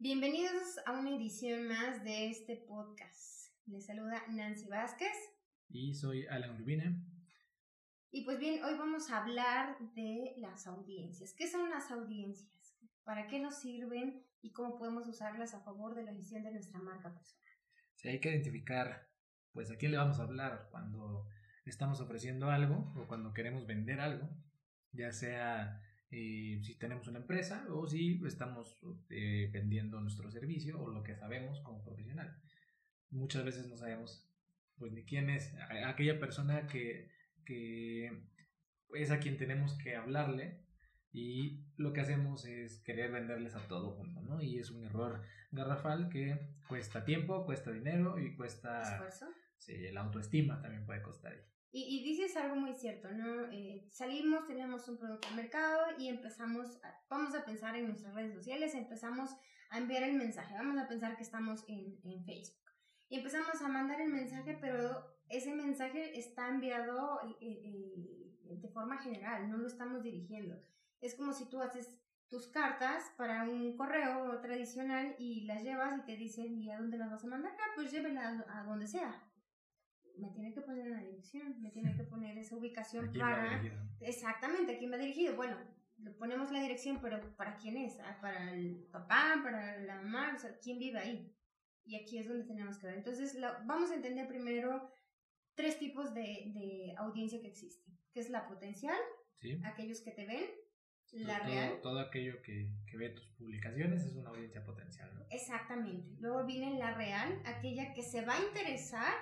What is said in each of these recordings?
Bienvenidos a una edición más de este podcast. Les saluda Nancy Vázquez. Y soy Alan Urbina. Y pues bien, hoy vamos a hablar de las audiencias. ¿Qué son las audiencias? ¿Para qué nos sirven? ¿Y cómo podemos usarlas a favor de la gestión de nuestra marca personal? Sí, hay que identificar, pues, a quién le vamos a hablar cuando estamos ofreciendo algo o cuando queremos vender algo, ya sea eh, si tenemos una empresa o si estamos eh, vendiendo nuestro servicio o lo que sabemos como profesional. Muchas veces no sabemos pues ni quién es aquella persona que, que es a quien tenemos que hablarle y lo que hacemos es querer venderles a todo mundo, ¿no? Y es un error garrafal que cuesta tiempo, cuesta dinero y cuesta... ¿Esfuerzo? Sí, la autoestima también puede costar ahí. Y, y, dices algo muy cierto, ¿no? Eh, salimos, tenemos un producto al mercado y empezamos, a, vamos a pensar en nuestras redes sociales, empezamos a enviar el mensaje, vamos a pensar que estamos en, en Facebook. Y empezamos a mandar el mensaje, pero ese mensaje está enviado eh, eh, de forma general, no lo estamos dirigiendo. Es como si tú haces tus cartas para un correo tradicional y las llevas y te dicen, ¿y a dónde las vas a mandar? Ah, pues llévela a donde sea tiene que poner la dirección, me tiene que poner esa ubicación para... Exactamente, ¿a quién va dirigido? Bueno, le ponemos la dirección, pero ¿para quién es? Ah, ¿Para el papá? ¿Para la mamá? O sea, ¿quién vive ahí? Y aquí es donde tenemos que ver. Entonces, vamos a entender primero tres tipos de, de, audiencia que existen, que es la potencial, aquellos que te ven, la todo, real. Todo aquello que, que, ve tus publicaciones es una audiencia potencial, ¿no? Exactamente. Luego viene la real, aquella que se va a interesar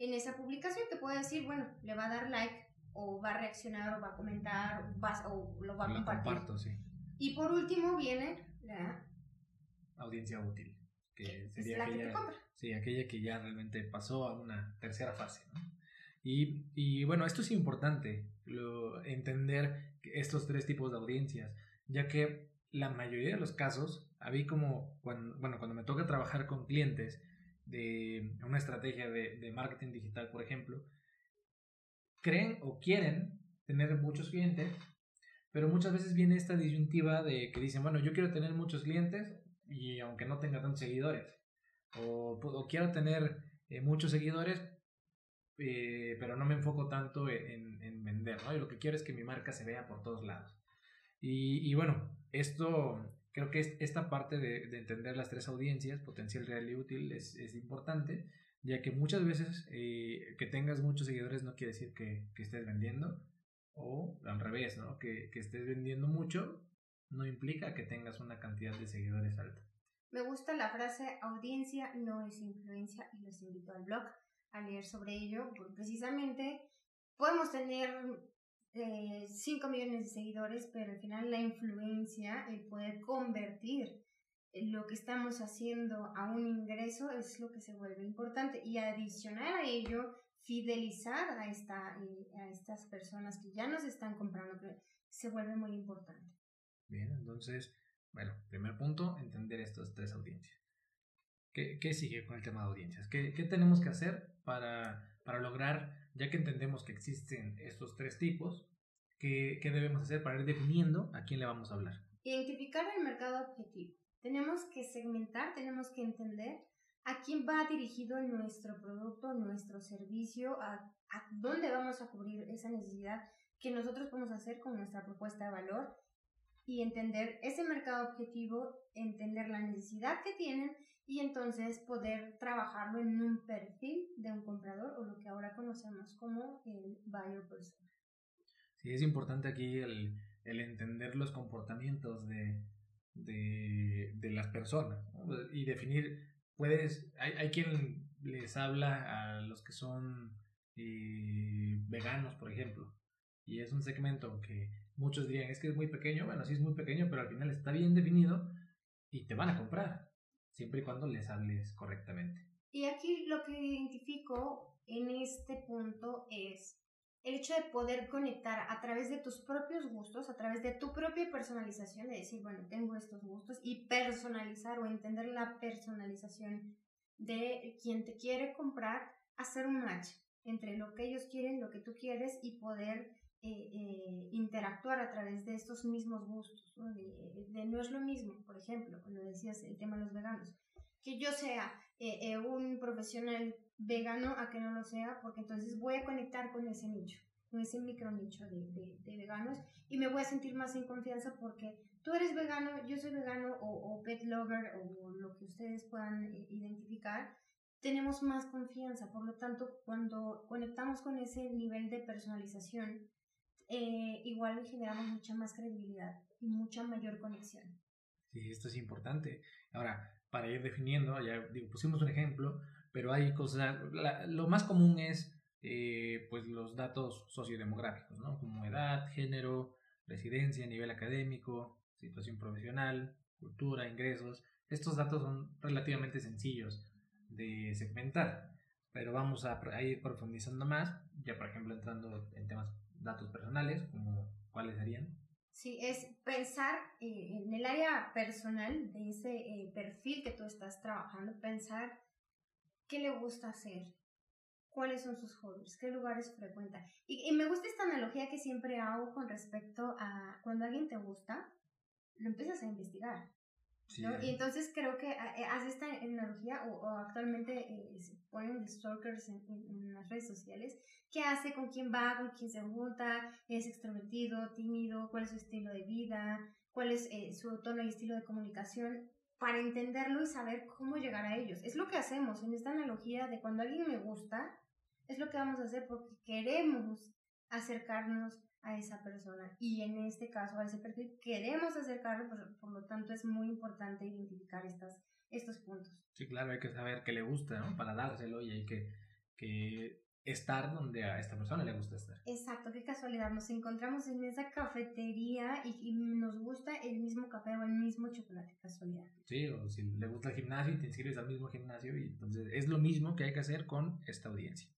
en esa publicación te puede decir, bueno, le va a dar like o va a reaccionar o va a comentar o, va, o lo va a compartir. Comparto, sí. Y por último viene la audiencia útil, que sería la aquella, que te compra. Sí, aquella que ya realmente pasó a una tercera fase. ¿no? Y, y, bueno, esto es importante, lo, entender estos tres tipos de audiencias, ya que la mayoría de los casos, a mí como, cuando, bueno, cuando me toca trabajar con clientes, de una estrategia de, de, marketing digital, por ejemplo, creen o quieren tener muchos clientes, pero muchas veces viene esta disyuntiva de que dicen, bueno, yo quiero tener muchos clientes y aunque no tenga tantos seguidores, o, o quiero tener eh, muchos seguidores, eh, pero no me enfoco tanto en, en, vender, ¿no? Y lo que quiero es que mi marca se vea por todos lados. Y, y bueno, esto Creo que esta parte de, de entender las tres audiencias, potencial, real y útil, es, es importante, ya que muchas veces eh, que tengas muchos seguidores no quiere decir que, estés vendiendo, o al revés, ¿no? Que, que estés vendiendo mucho no implica que tengas una cantidad de seguidores alta. Me gusta la frase audiencia no es influencia y los invito al blog a leer sobre ello, porque precisamente podemos tener 5 millones de seguidores, pero al final la influencia, el poder convertir lo que estamos haciendo a un ingreso es lo que se vuelve importante y adicional a ello, fidelizar a, esta, eh, a estas personas que ya nos están comprando se vuelve muy importante. Bien, entonces, bueno, primer punto, entender estas tres audiencias. ¿Qué, qué sigue con el tema de audiencias? ¿Qué, qué tenemos que hacer para, para lograr ya que entendemos que existen estos tres tipos, ¿qué, ¿qué, debemos hacer para ir definiendo a quién le vamos a hablar? Identificar el mercado objetivo. Tenemos que segmentar, tenemos que entender a quién va dirigido nuestro producto, nuestro servicio, a, a dónde vamos a cubrir esa necesidad que nosotros podemos hacer con nuestra propuesta de valor y entender ese mercado objetivo, entender la necesidad que tienen y entonces poder trabajarlo en un perfil de un comprador o lo que ahora conocemos como el buyer persona. Sí, es importante aquí el, el entender los comportamientos de, de, de las personas y definir, puedes, hay, hay quien les habla a los que son eh, veganos, por ejemplo, y es un segmento que muchos dirían, es que es muy pequeño, bueno, sí es muy pequeño, pero al final está bien definido y te van a comprar siempre y cuando les hables correctamente. Y aquí lo que identifico en este punto es el hecho de poder conectar a través de tus propios gustos, a través de tu propia personalización, de decir, bueno, tengo estos gustos y personalizar o entender la personalización de quien te quiere comprar, hacer un match entre lo que ellos quieren, lo que tú quieres y poder eh, eh, interactuar a través de estos mismos gustos, ¿no? Es lo mismo, por ejemplo, cuando decías el tema de los veganos, que yo sea eh, un profesional vegano a que no lo sea, porque entonces voy a conectar con ese nicho, con ese micro nicho de, de, veganos y me voy a sentir más en confianza porque tú eres vegano, yo soy vegano o pet lover o lo que ustedes puedan identificar, tenemos más confianza. Por lo tanto, cuando conectamos con ese nivel de personalización, eh, igual generamos mucha más credibilidad y mucha mayor conexión. Sí, esto es importante. Ahora, para ir definiendo, ya digo, pusimos un ejemplo, pero hay cosas, lo más común es eh, pues los datos sociodemográficos, ¿no? Como edad, género, residencia, nivel académico, situación profesional, cultura, ingresos. Estos datos son relativamente sencillos de segmentar, pero vamos a, a ir profundizando más, ya por ejemplo entrando en temas datos personales, como cuáles serían. Sí, es pensar eh, en el área personal de ese eh, perfil que tú estás trabajando, pensar qué le gusta hacer, cuáles son sus hobbies, qué lugares frecuenta. Y, y, me gusta esta analogía que siempre hago con respecto a cuando alguien te gusta, lo empiezas a investigar. Y entonces creo que eh, hace esta analogía, o, actualmente eh, se ponen stalkers en, en, las redes sociales, qué hace, con quién va, con quién se junta, es extrovertido, tímido, cuál es su estilo de vida, cuál es eh, su tono y estilo de comunicación, para entenderlo y saber cómo llegar a ellos. Es lo que hacemos en esta analogía de cuando alguien me gusta, es lo que vamos a hacer porque queremos acercarnos a esa persona y en este caso a ese perfil queremos acercarlo, por, lo tanto es muy importante identificar estas, estos puntos. Sí, claro, hay que saber qué le gusta, ¿no? Para dárselo y hay que, que estar donde a esta persona le gusta estar. Exacto, qué casualidad, nos encontramos en esa cafetería y, nos gusta el mismo café o el mismo chocolate, casualidad. Sí, o si le gusta el gimnasio y te inscribes al mismo gimnasio y entonces es lo mismo que hay que hacer con esta audiencia.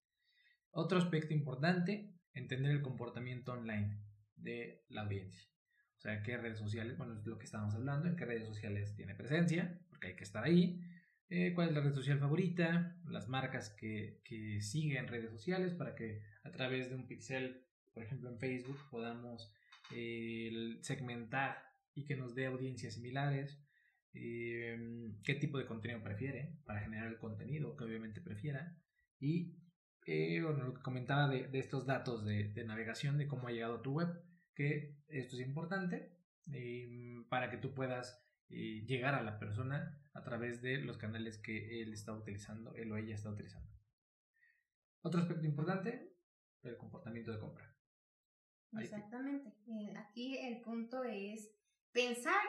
Otro aspecto importante entender el comportamiento online de la audiencia. O sea, qué redes sociales, bueno, es lo que estábamos hablando, en qué redes sociales tiene presencia, porque hay que estar ahí, eh, cuál es la red social favorita, las marcas que, que siguen redes sociales para que a través de un pixel, por ejemplo en Facebook, podamos eh, segmentar y que nos dé audiencias similares, eh, qué tipo de contenido prefiere para generar el contenido que obviamente prefiera y eh, lo que comentaba de, estos datos de, navegación, de cómo ha llegado a tu web, que esto es importante eh, para que tú puedas eh, llegar a la persona a través de los canales que él está utilizando, él o ella está utilizando. Otro aspecto importante, el comportamiento de compra. Exactamente. Eh, aquí el punto es pensar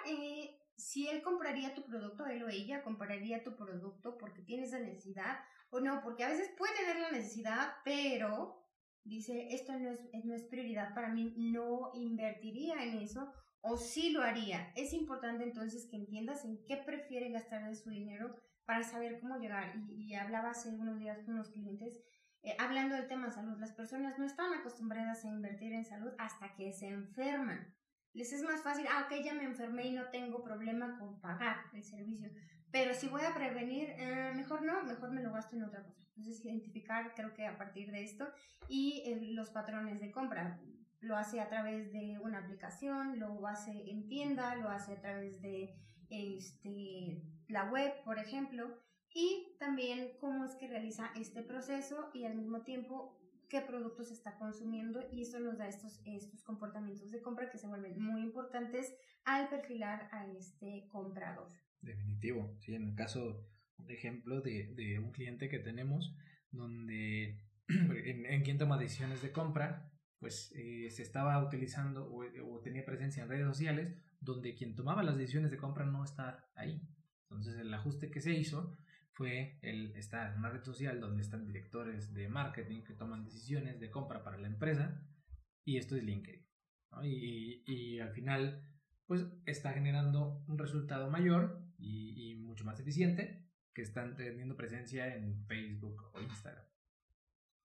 si él compraría tu producto, él o ella compraría tu producto porque tiene esa necesidad o no, porque a veces puede tener la necesidad, pero dice, esto no es, no es prioridad para mí, no invertiría en eso o sí lo haría. Es importante entonces que entiendas en qué prefiere gastar de su dinero para saber cómo llegar. Y, hablaba hace unos días con unos clientes eh, hablando del tema salud. Las personas no están acostumbradas a invertir en salud hasta que se enferman. Les es más fácil, ah, ok, ya me enfermé y no tengo problema con pagar el servicio. Pero si voy a prevenir, eh, mejor no, mejor me lo gasto en otra cosa. Entonces, identificar, creo que a partir de esto, y eh, los patrones de compra. Lo hace a través de una aplicación, lo hace en tienda, lo hace a través de este, la web, por ejemplo, y también cómo es que realiza este proceso y al mismo tiempo qué productos está consumiendo y eso nos da estos, estos comportamientos de compra que se vuelven muy importantes al perfilar a este comprador. Definitivo, sí, en el caso, de ejemplo, de, de un cliente que tenemos, donde en, en, quien toma decisiones de compra, pues eh, se estaba utilizando o, tenía presencia en redes sociales, donde quien tomaba las decisiones de compra no está ahí. Entonces el ajuste que se hizo fue el estar en una red social donde están directores de marketing que toman decisiones de compra para la empresa, y esto es LinkedIn. Y, y al final, pues está generando un resultado mayor y, mucho más eficiente que están teniendo presencia en Facebook o Instagram.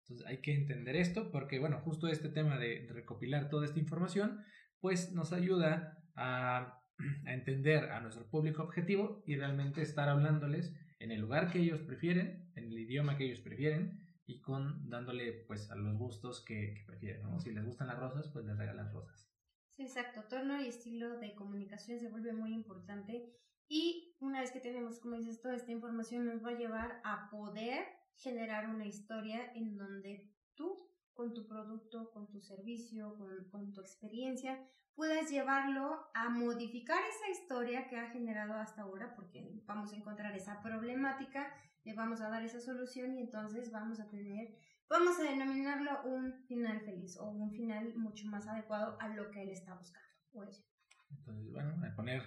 Entonces hay que entender esto porque, bueno, justo este tema de recopilar toda esta información, pues nos ayuda a, a entender a nuestro público objetivo y realmente estar hablándoles en el lugar que ellos prefieren, en el idioma que ellos prefieren y con dándole pues a los gustos que, que prefieren, ¿no? Si les gustan las rosas, pues les regalan rosas. Sí, exacto. Tono y estilo de comunicación se vuelve muy importante y una vez que tenemos, como dices, toda esta información nos va a llevar a poder generar una historia en donde tú, con tu producto, con tu servicio, con, tu experiencia, puedas llevarlo a modificar esa historia que ha generado hasta ahora, porque vamos a encontrar esa problemática, le vamos a dar esa solución y entonces vamos a tener, vamos a denominarlo un final feliz o un final mucho más adecuado a lo que él está buscando o ella. Entonces, bueno, a poner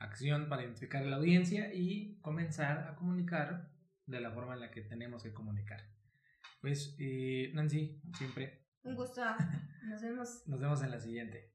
acción para identificar a la audiencia y comenzar a comunicar de la forma en la que tenemos que comunicar. Pues, eh, Nancy, siempre. Un gusto. Nos vemos. Nos vemos en la siguiente.